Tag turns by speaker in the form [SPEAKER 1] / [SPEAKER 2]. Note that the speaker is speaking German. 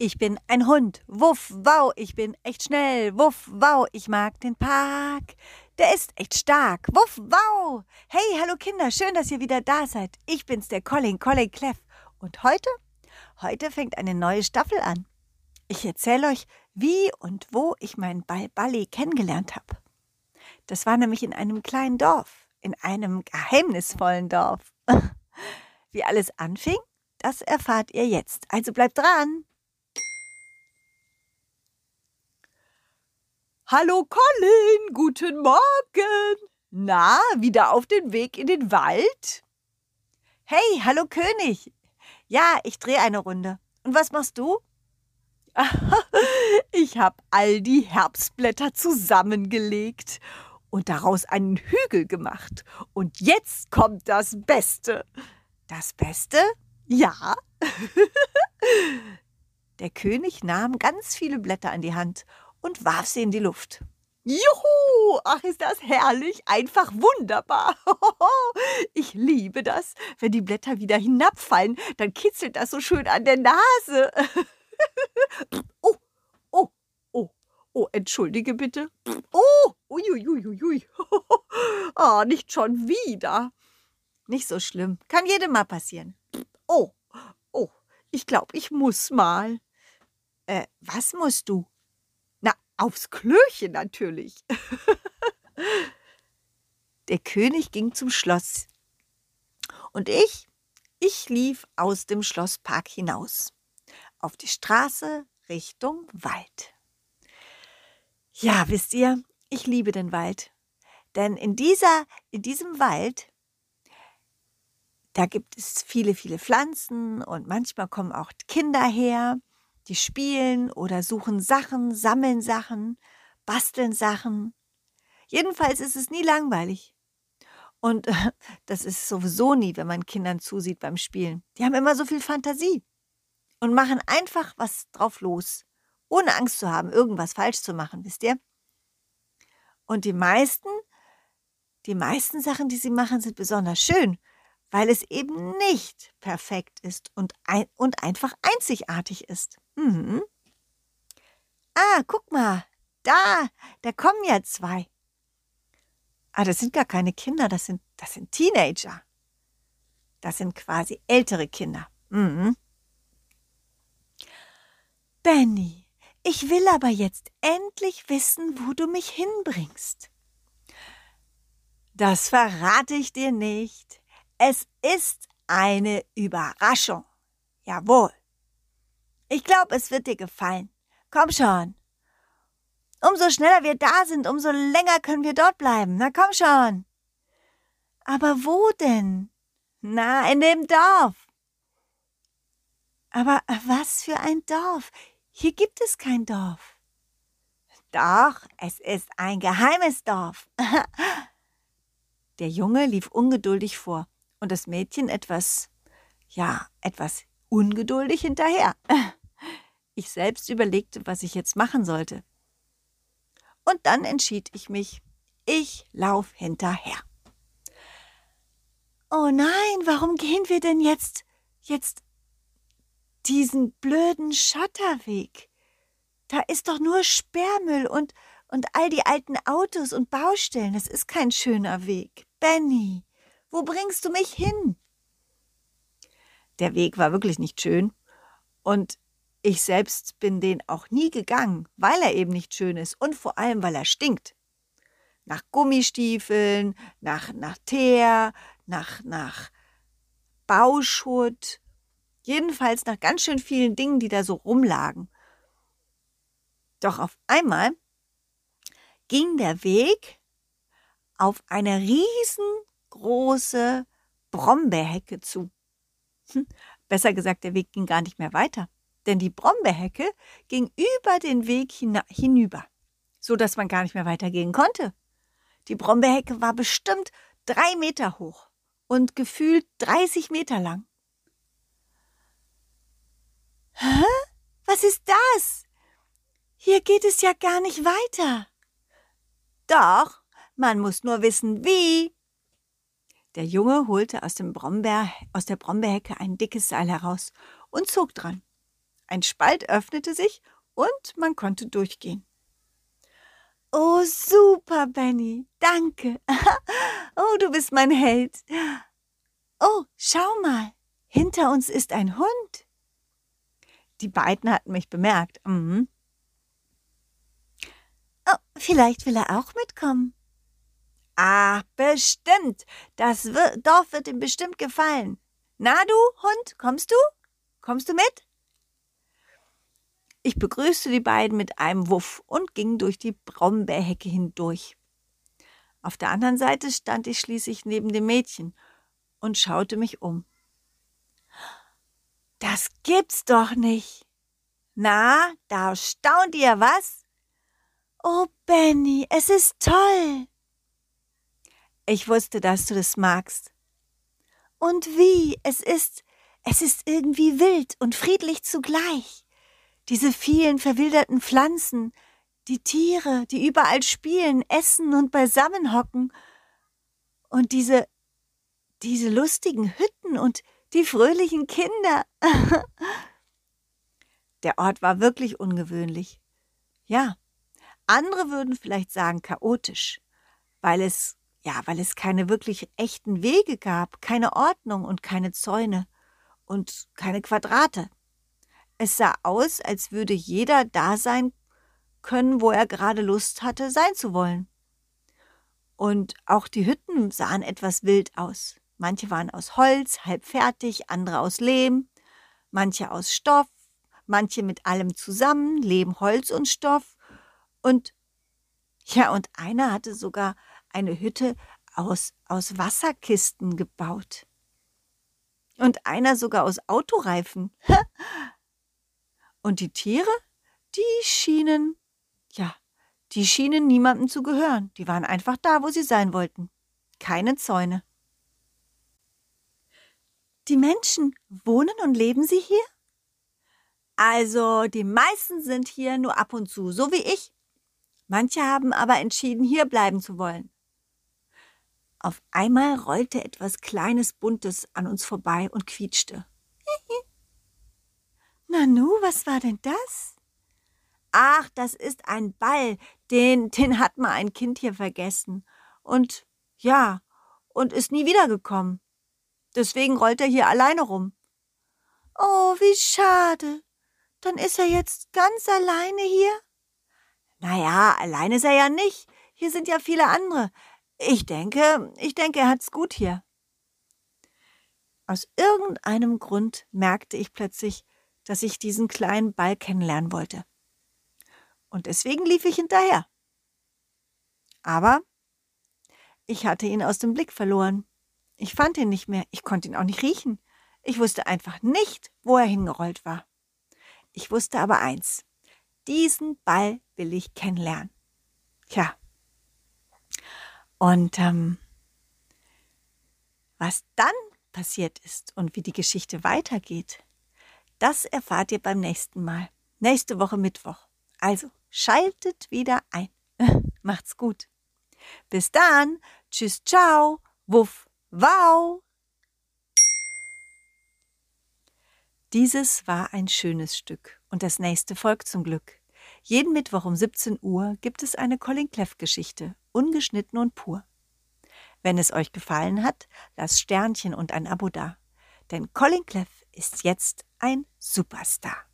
[SPEAKER 1] Ich bin ein Hund. Wuff, wow, ich bin echt schnell. Wuff, wow, ich mag den Park. Der ist echt stark. Wuff, wow. Hey, hallo Kinder, schön, dass ihr wieder da seid. Ich bin's, der Colin, Colin Cleff. Und heute? Heute fängt eine neue Staffel an. Ich erzähle euch, wie und wo ich meinen Ball Balli kennengelernt habe. Das war nämlich in einem kleinen Dorf, in einem geheimnisvollen Dorf. Wie alles anfing, das erfahrt ihr jetzt. Also bleibt dran. Hallo Colin, guten Morgen. Na, wieder auf den Weg in den Wald? Hey, hallo König. Ja, ich drehe eine Runde. Und was machst du? ich habe all die Herbstblätter zusammengelegt und daraus einen Hügel gemacht. Und jetzt kommt das Beste. Das Beste? Ja. Der König nahm ganz viele Blätter an die Hand und warf sie in die Luft. Juhu! Ach, ist das herrlich, einfach wunderbar. Ich liebe das. Wenn die Blätter wieder hinabfallen, dann kitzelt das so schön an der Nase. Oh, oh, oh, oh, entschuldige bitte. Oh, uiuiuiui. Oh, nicht schon wieder. Nicht so schlimm. Kann jedem mal passieren. Oh, oh, ich glaube, ich muss mal. Äh, was musst du? Aufs Klöchen natürlich. Der König ging zum Schloss. Und ich, ich lief aus dem Schlosspark hinaus. Auf die Straße Richtung Wald. Ja, wisst ihr, ich liebe den Wald. Denn in dieser, in diesem Wald da gibt es viele, viele Pflanzen und manchmal kommen auch Kinder her, die spielen oder suchen Sachen, sammeln Sachen, basteln Sachen. Jedenfalls ist es nie langweilig. Und das ist sowieso nie, wenn man Kindern zusieht beim Spielen. Die haben immer so viel Fantasie und machen einfach was drauf los, ohne Angst zu haben, irgendwas falsch zu machen, wisst ihr? Und die meisten, die meisten Sachen, die sie machen, sind besonders schön weil es eben nicht perfekt ist und, ein, und einfach einzigartig ist. Mhm. Ah, guck mal, da, da kommen ja zwei. Ah, das sind gar keine Kinder, das sind, das sind Teenager. Das sind quasi ältere Kinder. Mhm. Benny, ich will aber jetzt endlich wissen, wo du mich hinbringst. Das verrate ich dir nicht. Es ist eine Überraschung. Jawohl. Ich glaube, es wird dir gefallen. Komm schon. Umso schneller wir da sind, umso länger können wir dort bleiben. Na komm schon. Aber wo denn? Na, in dem Dorf. Aber was für ein Dorf? Hier gibt es kein Dorf. Doch, es ist ein geheimes Dorf. Der Junge lief ungeduldig vor und das Mädchen etwas, ja, etwas ungeduldig hinterher. Ich selbst überlegte, was ich jetzt machen sollte. Und dann entschied ich mich, ich lauf hinterher. Oh nein, warum gehen wir denn jetzt, jetzt diesen blöden Schotterweg? Da ist doch nur Sperrmüll und, und all die alten Autos und Baustellen. Das ist kein schöner Weg. Benny, wo bringst du mich hin? Der Weg war wirklich nicht schön und ich selbst bin den auch nie gegangen, weil er eben nicht schön ist und vor allem, weil er stinkt. Nach Gummistiefeln, nach, nach Teer, nach, nach Bauschutt, jedenfalls nach ganz schön vielen Dingen, die da so rumlagen. Doch auf einmal ging der Weg auf eine riesen große Brombeerhecke zu. Hm, besser gesagt, der Weg ging gar nicht mehr weiter, denn die Brombeerhecke ging über den Weg hinüber, so dass man gar nicht mehr weitergehen konnte. Die Brombeerhecke war bestimmt drei Meter hoch und gefühlt 30 Meter lang. Hä? Was ist das? Hier geht es ja gar nicht weiter. Doch, man muss nur wissen, wie. Der Junge holte aus, dem Brombeer, aus der Brombeerhecke ein dickes Seil heraus und zog dran. Ein Spalt öffnete sich und man konnte durchgehen. Oh, super, Benny. Danke. Oh, du bist mein Held. Oh, schau mal. Hinter uns ist ein Hund. Die beiden hatten mich bemerkt. Mhm. Oh, vielleicht will er auch mitkommen. Ah, bestimmt. Das Dorf wird ihm bestimmt gefallen. Na du, Hund, kommst du? Kommst du mit? Ich begrüßte die beiden mit einem Wuff und ging durch die Brombeerhecke hindurch. Auf der anderen Seite stand ich schließlich neben dem Mädchen und schaute mich um. Das gibt's doch nicht. Na, da staunt ihr was? Oh, Benny, es ist toll. Ich wusste, dass du das magst. Und wie? Es ist, es ist irgendwie wild und friedlich zugleich diese vielen verwilderten Pflanzen, die Tiere, die überall spielen, essen und beisammen hocken, und diese, diese lustigen Hütten und die fröhlichen Kinder. Der Ort war wirklich ungewöhnlich. Ja, andere würden vielleicht sagen chaotisch, weil es, ja, weil es keine wirklich echten Wege gab, keine Ordnung und keine Zäune und keine Quadrate. Es sah aus, als würde jeder da sein können, wo er gerade Lust hatte, sein zu wollen. Und auch die Hütten sahen etwas wild aus. Manche waren aus Holz, halb fertig, andere aus Lehm, manche aus Stoff, manche mit allem zusammen, Lehm, Holz und Stoff. Und ja, und einer hatte sogar eine Hütte aus, aus Wasserkisten gebaut. Und einer sogar aus Autoreifen. Und die Tiere, die schienen, ja, die schienen niemandem zu gehören. Die waren einfach da, wo sie sein wollten. Keine Zäune. Die Menschen, wohnen und leben sie hier? Also, die meisten sind hier nur ab und zu, so wie ich. Manche haben aber entschieden, hier bleiben zu wollen. Auf einmal rollte etwas Kleines Buntes an uns vorbei und quietschte. Nanu, was war denn das? Ach, das ist ein Ball, den, den hat mal ein Kind hier vergessen. Und ja, und ist nie wiedergekommen. Deswegen rollt er hier alleine rum. Oh, wie schade. Dann ist er jetzt ganz alleine hier? Naja, alleine ist er ja nicht. Hier sind ja viele andere. Ich denke, ich denke, er hat's gut hier. Aus irgendeinem Grund merkte ich plötzlich, dass ich diesen kleinen Ball kennenlernen wollte. Und deswegen lief ich hinterher. Aber ich hatte ihn aus dem Blick verloren. Ich fand ihn nicht mehr, ich konnte ihn auch nicht riechen. Ich wusste einfach nicht, wo er hingerollt war. Ich wusste aber eins, diesen Ball will ich kennenlernen. Tja. Und ähm, was dann passiert ist und wie die Geschichte weitergeht, das erfahrt ihr beim nächsten Mal. Nächste Woche Mittwoch. Also schaltet wieder ein. Macht's gut. Bis dann. Tschüss, ciao. Wuff, wow. Dieses war ein schönes Stück und das nächste folgt zum Glück. Jeden Mittwoch um 17 Uhr gibt es eine Colin Cleff Geschichte, ungeschnitten und pur. Wenn es euch gefallen hat, lasst Sternchen und ein Abo da. Denn Colin Cleff ist jetzt ein Superstar.